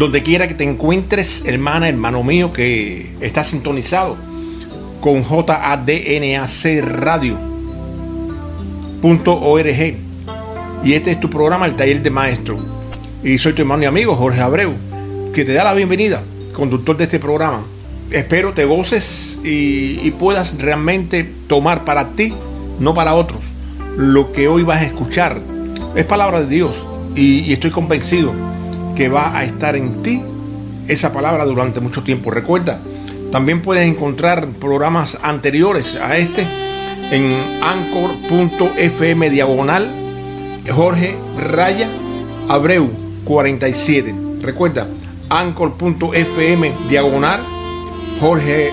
Donde quiera que te encuentres, hermana, hermano mío, que está sintonizado con JADNAC Radio.org. Y este es tu programa, el taller de maestro. Y soy tu hermano y amigo Jorge Abreu, que te da la bienvenida, conductor de este programa. Espero te goces y, puedas realmente tomar para ti, no para otros, lo que hoy vas a escuchar. Es palabra de Dios y estoy convencido que va a estar en ti esa palabra durante mucho tiempo. Recuerda, también puedes encontrar programas anteriores a este en anchor.fm diagonal Jorge Raya Abreu 47. Recuerda, anchor.fm diagonal Jorge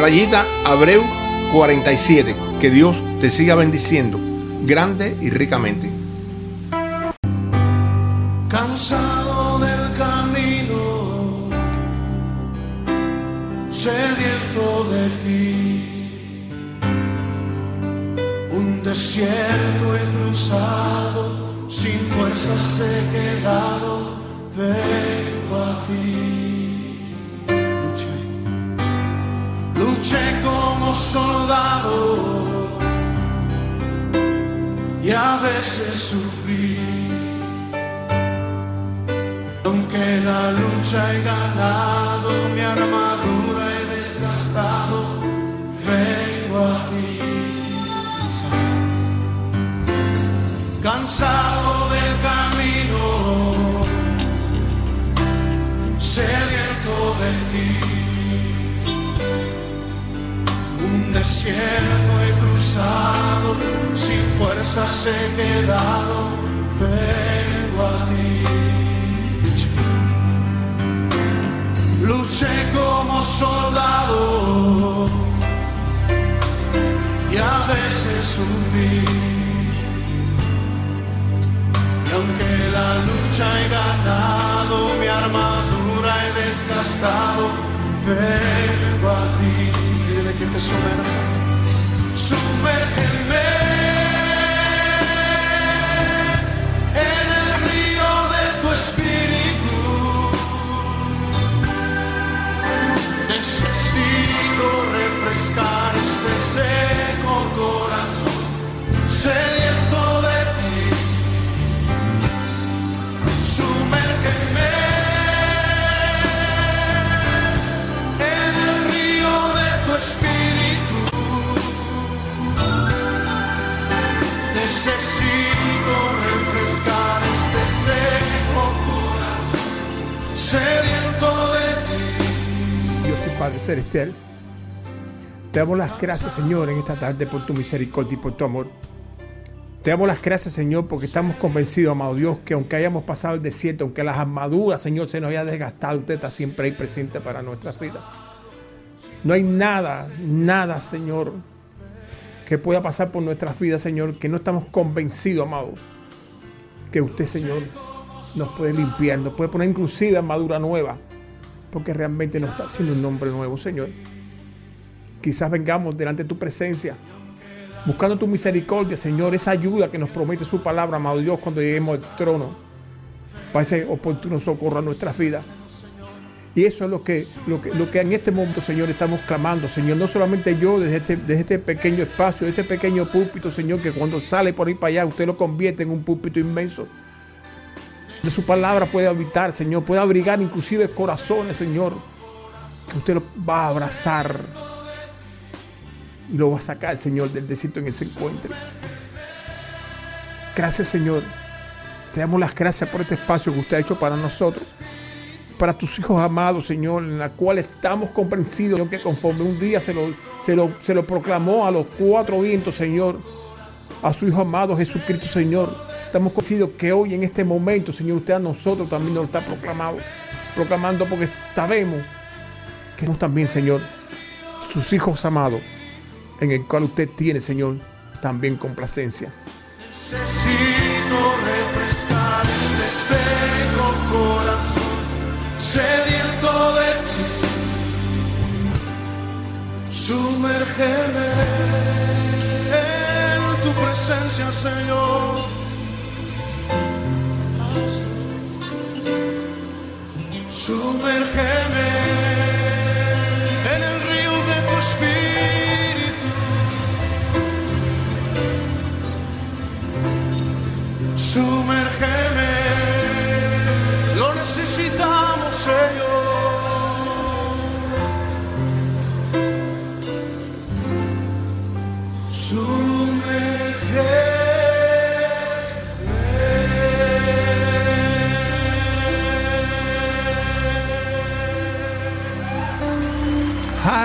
Rayita Abreu 47. Que Dios te siga bendiciendo grande y ricamente. Sediento de ti, un desierto he cruzado, sin fuerzas he quedado, vengo a ti. Luché, luché como soldado y a veces sufrí. Aunque la lucha he ganado, mi armadura desgastado, vengo a ti. Cansado, del camino, sediento de ti. Un desierto he cruzado, sin fuerzas he quedado, vengo a ti. Luché como soldado y a veces sufrí. Y aunque la lucha he ganado, mi armadura he desgastado, vengo a ti. Dile que te sumerja, sumérgeme en el río de tu espíritu. Sediento de ti. Sumérgeme en el río de tu espíritu. Necesito refrescar este seco corazón, sediento de ti. Dios y Padre Celestial, te damos las gracias, Señor, en esta tarde por tu misericordia y por tu amor. Te damos las gracias, Señor, porque estamos convencidos, amado Dios, que aunque hayamos pasado el desierto, aunque las armaduras, Señor, se nos haya desgastado, usted está siempre ahí presente para nuestras vidas. No hay nada, nada, Señor, que pueda pasar por nuestras vidas, Señor, que no estamos convencidos, amado, que usted, Señor, nos puede limpiar, nos puede poner inclusive armadura nueva, porque realmente nos está haciendo un nombre nuevo, Señor. Quizás vengamos delante de tu presencia, buscando tu misericordia, Señor, esa ayuda que nos promete su palabra, amado Dios, cuando lleguemos al trono, para ese oportuno socorro a nuestras vidas. Y eso es lo que, lo, que, lo que en este momento, Señor, estamos clamando, Señor. No solamente yo, desde este, desde este pequeño espacio, desde este pequeño púlpito, Señor, que cuando sale por ahí para allá, usted lo convierte en un púlpito inmenso. De su palabra puede habitar, Señor, puede abrigar inclusive corazones, Señor, que usted lo va a abrazar y lo va a sacar, Señor, del desierto en que se encuentre. Gracias, Señor. Te damos las gracias por este espacio que usted ha hecho para nosotros, para tus hijos amados, Señor, en la cual estamos convencidos Señor, que conforme un día se lo, se, lo, se lo proclamó a los cuatro vientos, Señor, a su Hijo amado Jesucristo, Señor. Estamos convencidos que hoy, en este momento, Señor, usted a nosotros también nos está proclamado, proclamando porque sabemos que somos también, Señor, sus hijos amados, en el cual usted tiene, Señor, también complacencia. Necesito refrescar este seco corazón, sediento de ti. Sumérgeme en tu presencia, Señor. Sumérgeme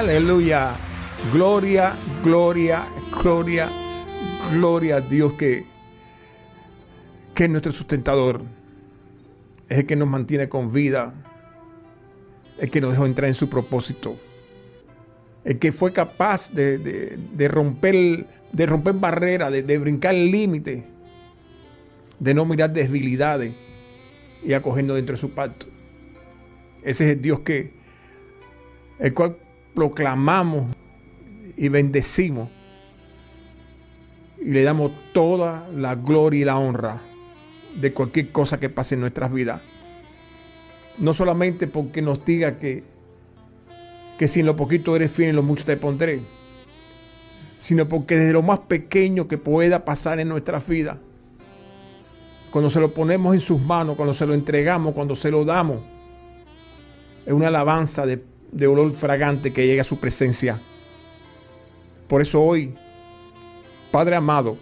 Aleluya. Gloria, gloria, gloria, gloria a Dios que, que es nuestro sustentador. Es el que nos mantiene con vida. El que nos dejó entrar en su propósito. El que fue capaz de, de- de romper, de romper barreras, de, de brincar el límite. De no mirar debilidades y acogernos dentro de su pacto. Ese es el Dios que, el cual proclamamos y bendecimos y le damos toda la gloria y la honra de cualquier cosa que pase en nuestras vidas. No solamente porque nos diga que, que si en lo poquito eres fiel, en lo mucho te pondré, sino porque desde lo más pequeño que pueda pasar en nuestras vidas, cuando se lo ponemos en sus manos, cuando se lo entregamos, cuando se lo damos, es una alabanza de, de olor fragante que llega a su presencia. Por eso hoy, Padre amado,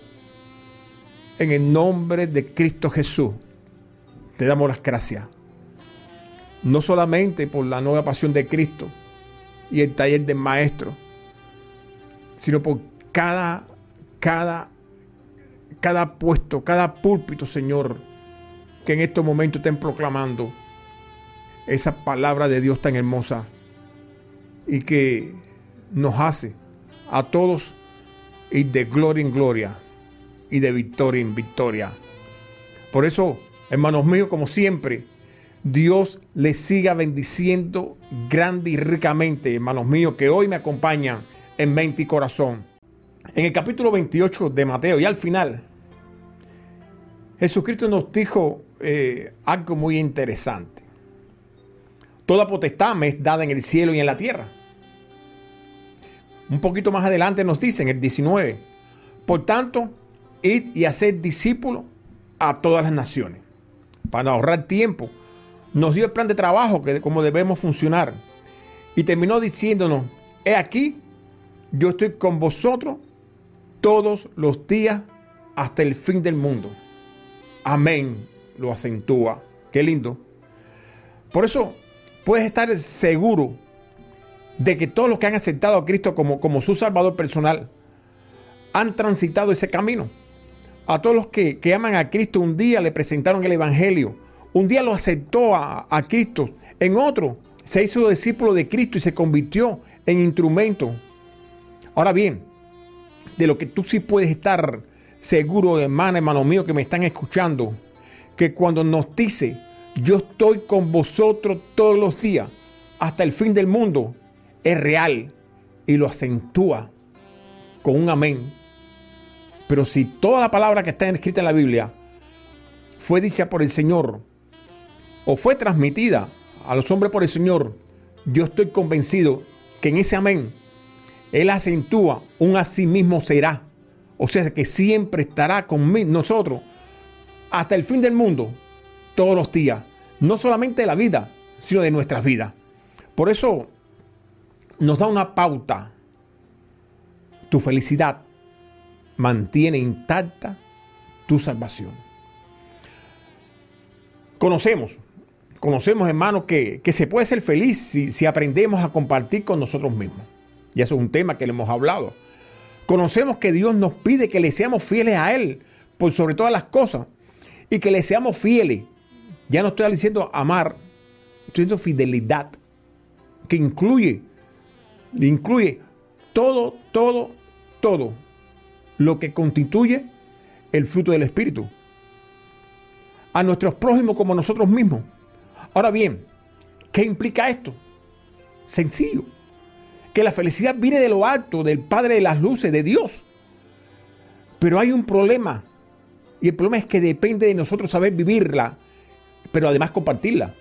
en el nombre de Cristo Jesús, te damos las gracias. No solamente por la nueva pasión de Cristo y el taller del Maestro, sino por cada, cada, cada puesto, cada púlpito, Señor, que en estos momentos estén proclamando esa palabra de Dios tan hermosa y que nos hace a todos ir de gloria en gloria y de victoria en victoria. Por eso, hermanos míos, como siempre, Dios les siga bendiciendo grande y ricamente, hermanos míos, que hoy me acompañan en mente y corazón. En el capítulo 28 de Mateo y al final, Jesucristo nos dijo eh, algo muy interesante. Toda potestad me es dada en el cielo y en la tierra. Un poquito más adelante nos dice en el 19, por tanto, id y hacer discípulos a todas las naciones. Para ahorrar tiempo, nos dio el plan de trabajo que debemos funcionar. Y terminó diciéndonos, he aquí, yo estoy con vosotros todos los días hasta el fin del mundo. Amén, lo acentúa. Qué lindo. Por eso puedes estar seguro de que todos los que han aceptado a Cristo como, como su Salvador personal han transitado ese camino. A todos los que, que aman a Cristo un día le presentaron el Evangelio. Un día lo aceptó a, a Cristo. En otro se hizo discípulo de Cristo y se convirtió en instrumento. Ahora bien, de lo que tú sí puedes estar seguro, hermana, hermano mío, que me están escuchando, que cuando nos dice, yo estoy con vosotros todos los días, hasta el fin del mundo, es real y lo acentúa con un amén. Pero si toda la palabra que está escrita en la Biblia fue dicha por el Señor o fue transmitida a los hombres por el Señor, yo estoy convencido que en ese amén Él acentúa un así mismo será. O sea que siempre estará con nosotros hasta el fin del mundo, todos los días. No solamente de la vida, sino de nuestras vidas. Por eso nos da una pauta. Tu felicidad mantiene intacta tu salvación. Conocemos, conocemos hermanos que, que se puede ser feliz si, si aprendemos a compartir con nosotros mismos. Y eso es un tema que le hemos hablado. Conocemos que Dios nos pide que le seamos fieles a Él por sobre todas las cosas y que le seamos fieles. Ya no estoy diciendo amar, estoy diciendo fidelidad. que incluye, incluye todo, todo, todo lo que constituye el fruto del Espíritu. A nuestros prójimos como nosotros mismos. Ahora bien, ¿qué implica esto? Sencillo. Que la felicidad viene de lo alto, del Padre de las Luces, de Dios. Pero hay un problema. Y el problema es que depende de nosotros saber vivirla, pero además compartirla.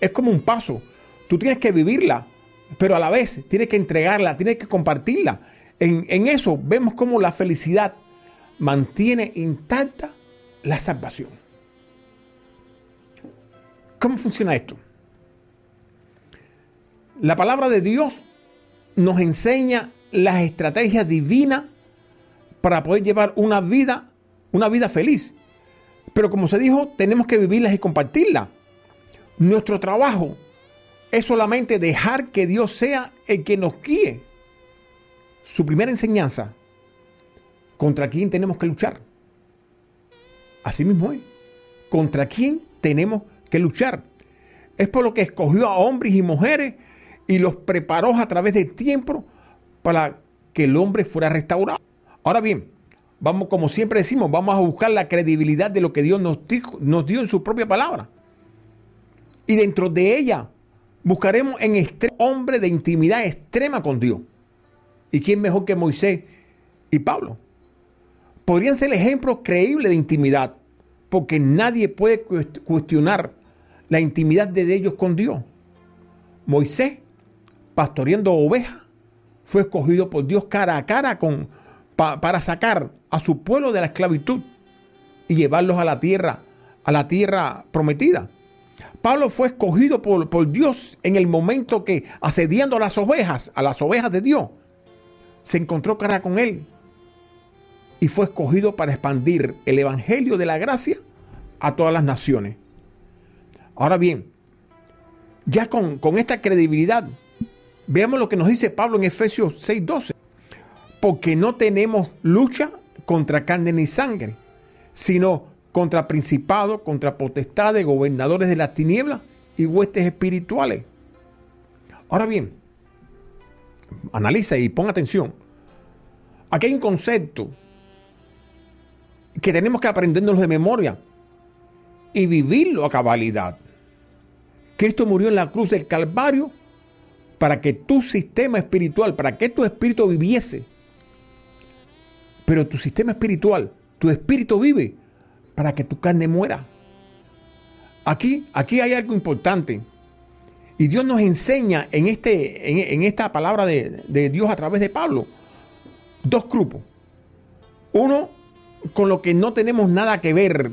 Es como un paso. Tú tienes que vivirla, pero a la vez tienes que entregarla, tienes que compartirla. En, en eso vemos cómo la felicidad mantiene intacta la salvación. ¿Cómo funciona esto? La palabra de Dios nos enseña las estrategias divinas para poder llevar una vida, una vida feliz. Pero como se dijo, tenemos que vivirlas y compartirlas. Nuestro trabajo es solamente dejar que Dios sea el que nos guíe. Su primera enseñanza, ¿contra quién tenemos que luchar? Así mismo es. ¿Contra quién tenemos que luchar? Es por lo que escogió a hombres y mujeres y los preparó a través del tiempo para que el hombre fuera restaurado. Ahora bien, vamos, como siempre decimos, vamos a buscar la credibilidad de lo que Dios nos, nos dio en su propia palabra. Y dentro de ella buscaremos en hombre de intimidad extrema con Dios. ¿Y quién mejor que Moisés y Pablo? Podrían ser ejemplos creíbles de intimidad, porque nadie puede cuestionar la intimidad de ellos con Dios. Moisés pastoreando ovejas, fue escogido por Dios cara a cara con, para sacar a su pueblo de la esclavitud y llevarlos a la tierra, a la tierra prometida. Pablo fue escogido por, por Dios en el momento que, asediando a las ovejas, a las ovejas de Dios, se encontró cara con él y fue escogido para expandir el evangelio de la gracia a todas las naciones. Ahora bien, ya con, con esta credibilidad, Veamos lo que nos dice Pablo en Efesios 6:12. Porque no tenemos lucha contra carne ni sangre, sino contra principados, contra potestades, gobernadores de las tinieblas y huestes espirituales. Ahora bien, analiza y pon atención. Aquí hay un concepto que tenemos que aprendernos de memoria y vivirlo a cabalidad. Cristo murió en la cruz del Calvario para que tu sistema espiritual, para que tu espíritu viviese. Pero tu sistema espiritual, tu espíritu vive para que tu carne muera. Aquí, aquí hay algo importante. Y Dios nos enseña en, este, en, esta palabra de, de, Dios a través de Pablo dos grupos. Uno con lo que no tenemos nada que ver,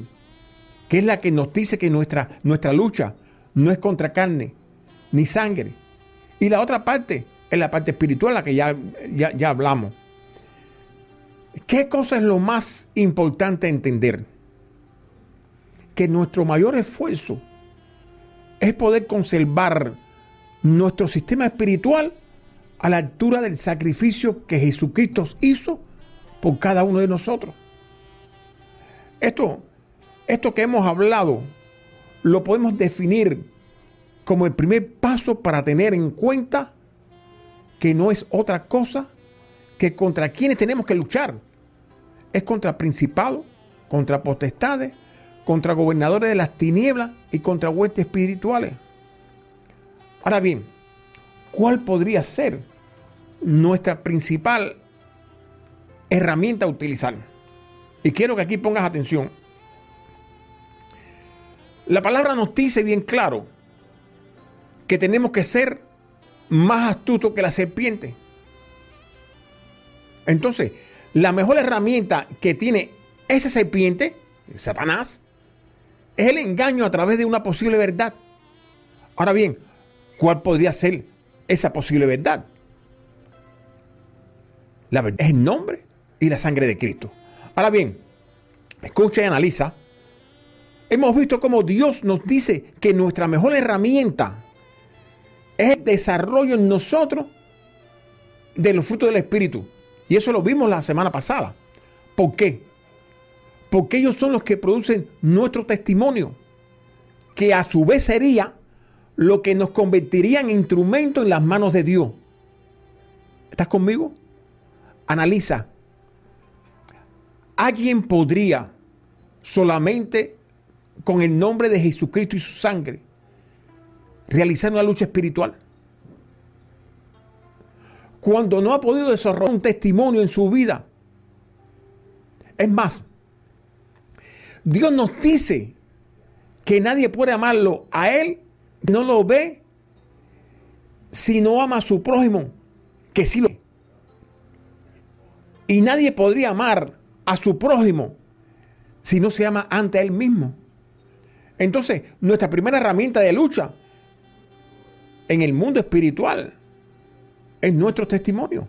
que es la que nos dice que nuestra, nuestra lucha no es contra carne ni sangre, y la otra parte es la parte espiritual, la que ya, ya, hablamos. ¿Qué cosa es lo más importante entender? Que nuestro mayor esfuerzo es poder conservar nuestro sistema espiritual a la altura del sacrificio que Jesucristo hizo por cada uno de nosotros. Esto, esto que hemos hablado lo podemos definir como el primer paso para tener en cuenta que no es otra cosa que contra quienes tenemos que luchar. Es contra principados, contra potestades, contra gobernadores de las tinieblas y contra huestes espirituales. Ahora bien, ¿cuál podría ser nuestra principal herramienta a utilizar? Y quiero que aquí pongas atención. La palabra nos dice bien claro que tenemos que ser más astutos que la serpiente. Entonces, la mejor herramienta que tiene esa serpiente, Satanás, es el engaño a través de una posible verdad. Ahora bien, ¿cuál podría ser esa posible verdad? La verdad es el nombre y la sangre de Cristo. Ahora bien, escucha y analiza. Hemos visto cómo Dios nos dice que nuestra mejor herramienta es el desarrollo en nosotros de los frutos del Espíritu. Y eso lo vimos la semana pasada. ¿Por qué? Porque ellos son los que producen nuestro testimonio, que a su vez sería lo que nos convertiría en instrumento en las manos de Dios. ¿Estás conmigo? Analiza. ¿Alguien podría solamente con el nombre de Jesucristo y su sangre realizar una lucha espiritual? Cuando no ha podido desarrollar un testimonio en su vida. Es más, Dios nos dice que nadie puede amarlo a Él, no lo ve, si no ama a su prójimo, que sí lo ve. Y nadie podría amar a su prójimo si no se ama ante Él mismo. Entonces, nuestra primera herramienta de lucha en el mundo espiritual es nuestro testimonio.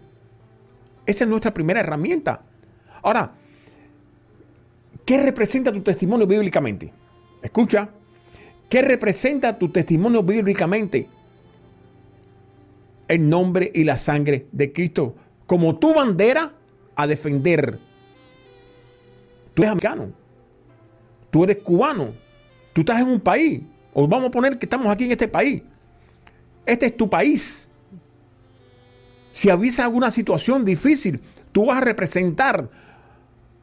Esa es nuestra primera herramienta. Ahora, ¿qué representa tu testimonio bíblicamente? Escucha, ¿qué representa tu testimonio bíblicamente? El nombre y la sangre de Cristo como tu bandera a defender. Tú eres americano, tú eres cubano, tú estás en un país, o vamos a poner que estamos aquí en este país. Este es tu país. Si avisa alguna situación difícil, tú vas a representar,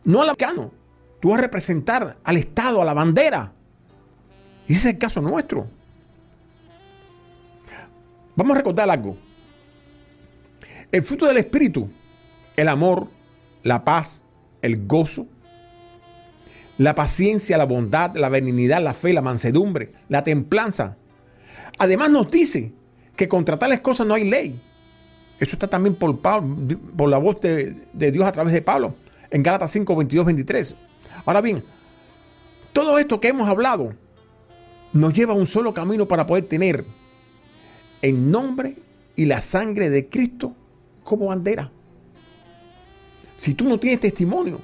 no al americano, tú vas a representar al Estado, a la bandera. Y ese es el caso nuestro. Vamos a recordar algo. El fruto del Espíritu, el amor, la paz, el gozo, la paciencia, la bondad, la benignidad, la fe, la mansedumbre, la templanza. Además nos dice que contra tales cosas no hay ley. Eso está también por, la voz de, de, Dios a través de Pablo en Gálatas 5, 22, 23. Ahora bien, todo esto que hemos hablado nos lleva a un solo camino para poder tener el nombre y la sangre de Cristo como bandera. Si tú no tienes testimonio,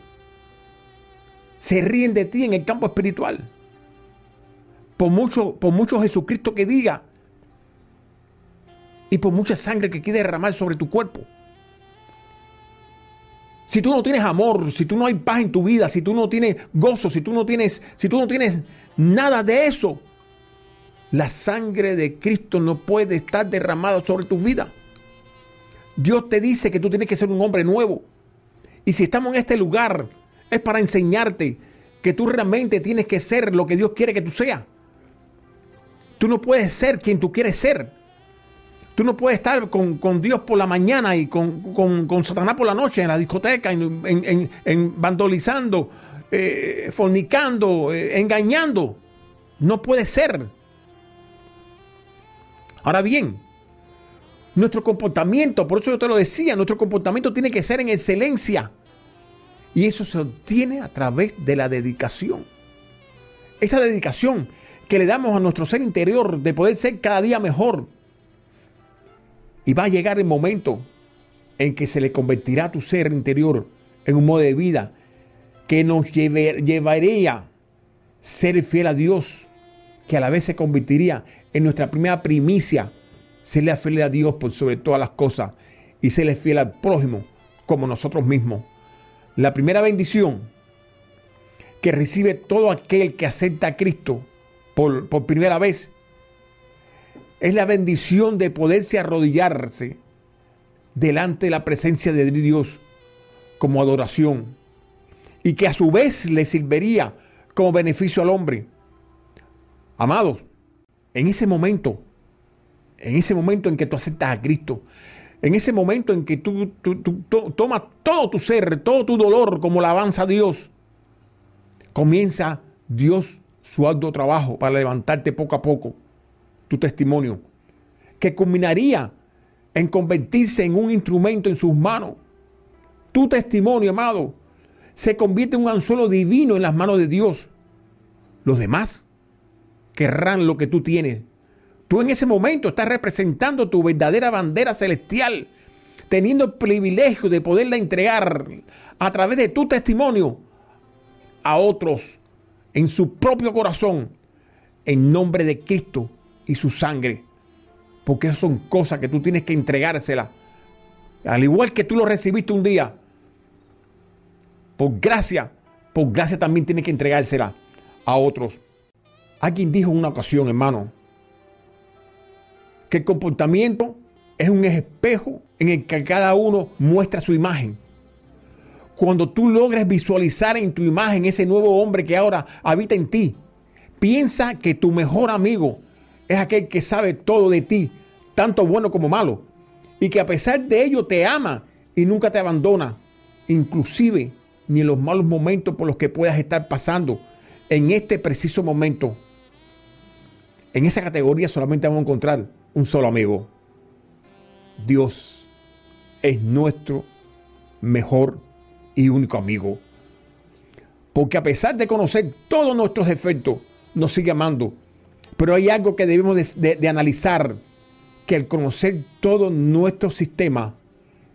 se ríen de ti en el campo espiritual. Por mucho, por mucho Jesucristo que diga y por mucha sangre que quede derramar sobre tu cuerpo. Si tú no tienes amor, si tú no hay paz en tu vida, si tú no tienes gozo, si tú no tienes, si tú no tienes nada de eso, la sangre de Cristo no puede estar derramada sobre tu vida. Dios te dice que tú tienes que ser un hombre nuevo. Y si estamos en este lugar, es para enseñarte que tú realmente tienes que ser lo que Dios quiere que tú seas. Tú no puedes ser quien tú quieres ser. Tú no puedes estar con, Dios por la mañana y con, Satanás por la noche en la discoteca, en, vandalizando, eh, fornicando, eh, engañando. No puede ser. Ahora bien, nuestro comportamiento, por eso yo te lo decía, nuestro comportamiento tiene que ser en excelencia. Y eso se obtiene a través de la dedicación. Esa dedicación que le damos a nuestro ser interior de poder ser cada día mejor. Y va a llegar el momento en que se le convertirá tu ser interior en un modo de vida que nos llevaría ser fiel a Dios, que a la vez se convertiría en nuestra primera primicia, serle fiel a Dios por sobre todas las cosas y serle fiel al prójimo como nosotros mismos. La primera bendición que recibe todo aquel que acepta a Cristo por, por primera vez es la bendición de poderse arrodillarse delante de la presencia de Dios como adoración y que a su vez le serviría como beneficio al hombre. Amados, en ese momento, en ese momento en que tú aceptas a Cristo, en ese momento en que tú, tomas todo tu ser, todo tu dolor como la avanza a Dios, comienza Dios su arduo trabajo para levantarte poco a poco tu testimonio, que culminaría en convertirse en un instrumento en sus manos. Tu testimonio, amado, se convierte en un anzuelo divino en las manos de Dios. Los demás querrán lo que tú tienes. Tú en ese momento estás representando tu verdadera bandera celestial, teniendo el privilegio de poderla entregar a través de tu testimonio a otros en su propio corazón, en nombre de Cristo y su sangre. Porque son cosas que tú tienes que entregárselas. Al igual que tú lo recibiste un día. Por gracia, por gracia también tienes que entregársela a otros. Alguien dijo en una ocasión, hermano, que el comportamiento es un espejo en el que cada uno muestra su imagen. Cuando tú logres visualizar en tu imagen ese nuevo hombre que ahora habita en ti, piensa que tu mejor amigo es aquel que sabe todo de ti, tanto bueno como malo, y que a pesar de ello te ama y nunca te abandona, inclusive ni en los malos momentos por los que puedas estar pasando en este preciso momento. En esa categoría solamente vamos a encontrar un solo amigo. Dios es nuestro mejor y único amigo. Porque a pesar de conocer todos nuestros defectos, nos sigue amando. Pero hay algo que debemos de, analizar, que al conocer todo nuestro sistema,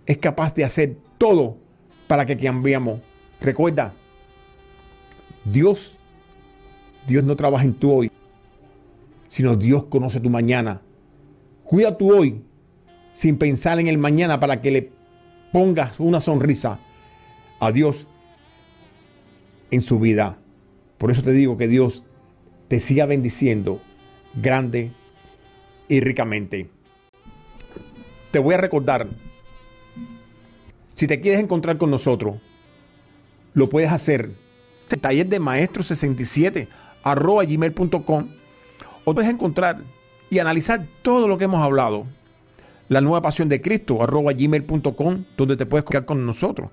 es capaz de hacer todo para que cambiemos. Recuerda, Dios, Dios no trabaja en tu hoy, sino Dios conoce tu mañana. Cuida tu hoy sin pensar en el mañana para que le pongas una sonrisa a Dios en su vida. Por eso te digo que Dios te siga bendiciendo grande y ricamente. Te voy a recordar, si te quieres encontrar con nosotros, lo puedes hacer. Taller de maestro 67 arroba gmail.com o puedes encontrar y analizar todo lo que hemos hablado. La nueva pasión de Cristo arroba gmail.com donde te puedes comunicar con nosotros.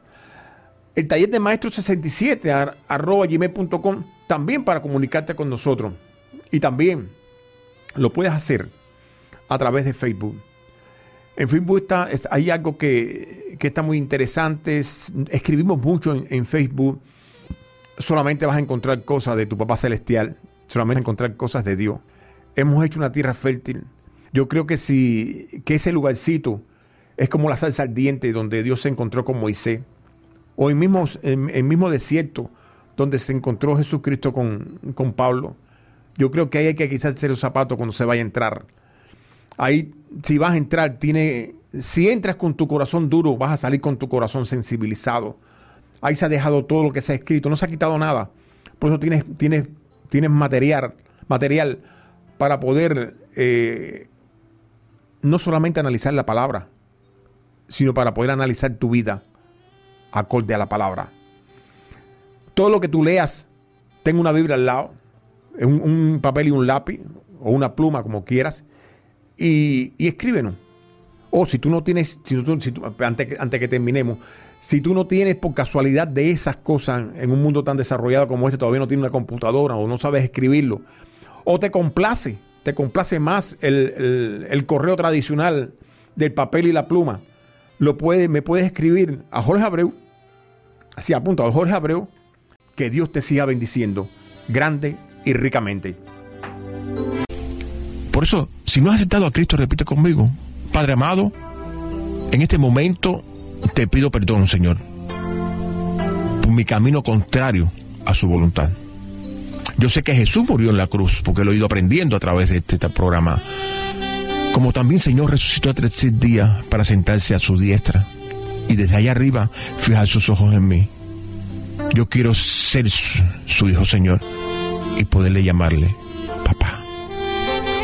El taller de maestro 67 arroba gmail.com también para comunicarte con nosotros. Y también lo puedes hacer a través de Facebook. En Facebook está, hay algo que, está muy interesante. Escribimos mucho en, Facebook. Solamente vas a encontrar cosas de tu papá celestial. Solamente vas a encontrar cosas de Dios. Hemos hecho una tierra fértil. Yo creo que si que ese lugarcito es como la salsa ardiente donde Dios se encontró con Moisés. O el mismo, el mismo desierto donde se encontró Jesucristo con, con Pablo. Yo creo que ahí hay que quizás hacer los zapatos cuando se vaya a entrar Ahí, si vas a entrar, tiene, si entras con tu corazón duro, vas a salir con tu corazón sensibilizado. Ahí se ha dejado todo lo que se ha escrito, no se ha quitado nada. Por eso tienes, tienes, tienes material, material para poder eh, no solamente analizar la palabra, sino para poder analizar tu vida acorde a la palabra. Todo lo que tú leas, tengo una Biblia al lado, un, papel y un lápiz, o una pluma, como quieras, y, escríbenos. O si tú no tienes, si antes, que terminemos, si tú no tienes por casualidad de esas cosas en un mundo tan desarrollado como este, todavía no tienes una computadora o no sabes escribirlo, o te complace, te complace más el, correo tradicional del papel y la pluma, lo puede, me puedes escribir a Jorge Abreu, así apunta a Jorge Abreu, que Dios te siga bendiciendo grande y ricamente. Por eso, si no has aceptado a Cristo, repite conmigo, Padre amado, en este momento te pido perdón, Señor, por mi camino contrario a su voluntad. Yo sé que Jesús murió en la cruz, porque lo he ido aprendiendo a través de este, este programa. Como también, Señor, resucitó a tres días para sentarse a su diestra y desde allá arriba fijar sus ojos en mí. Yo quiero ser su hijo, Señor, y poderle llamarle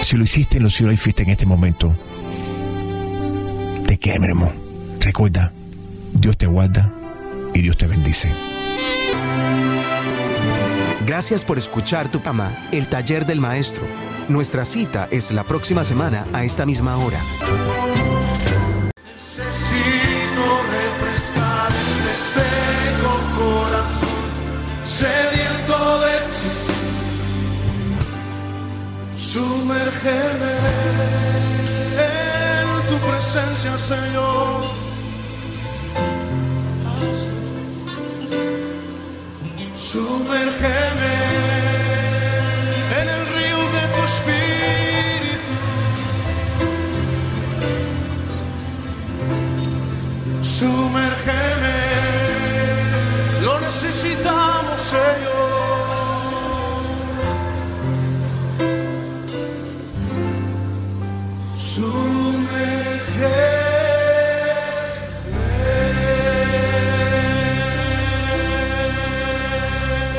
si lo hiciste en los cielos fuiste en este momento, te queremos. Recuerda, Dios te guarda y Dios te bendice. Gracias por escuchar tu cama, el taller del maestro. Nuestra cita es la próxima semana a esta misma hora. Sumérgeme en tu presencia, Señor. Sumérgeme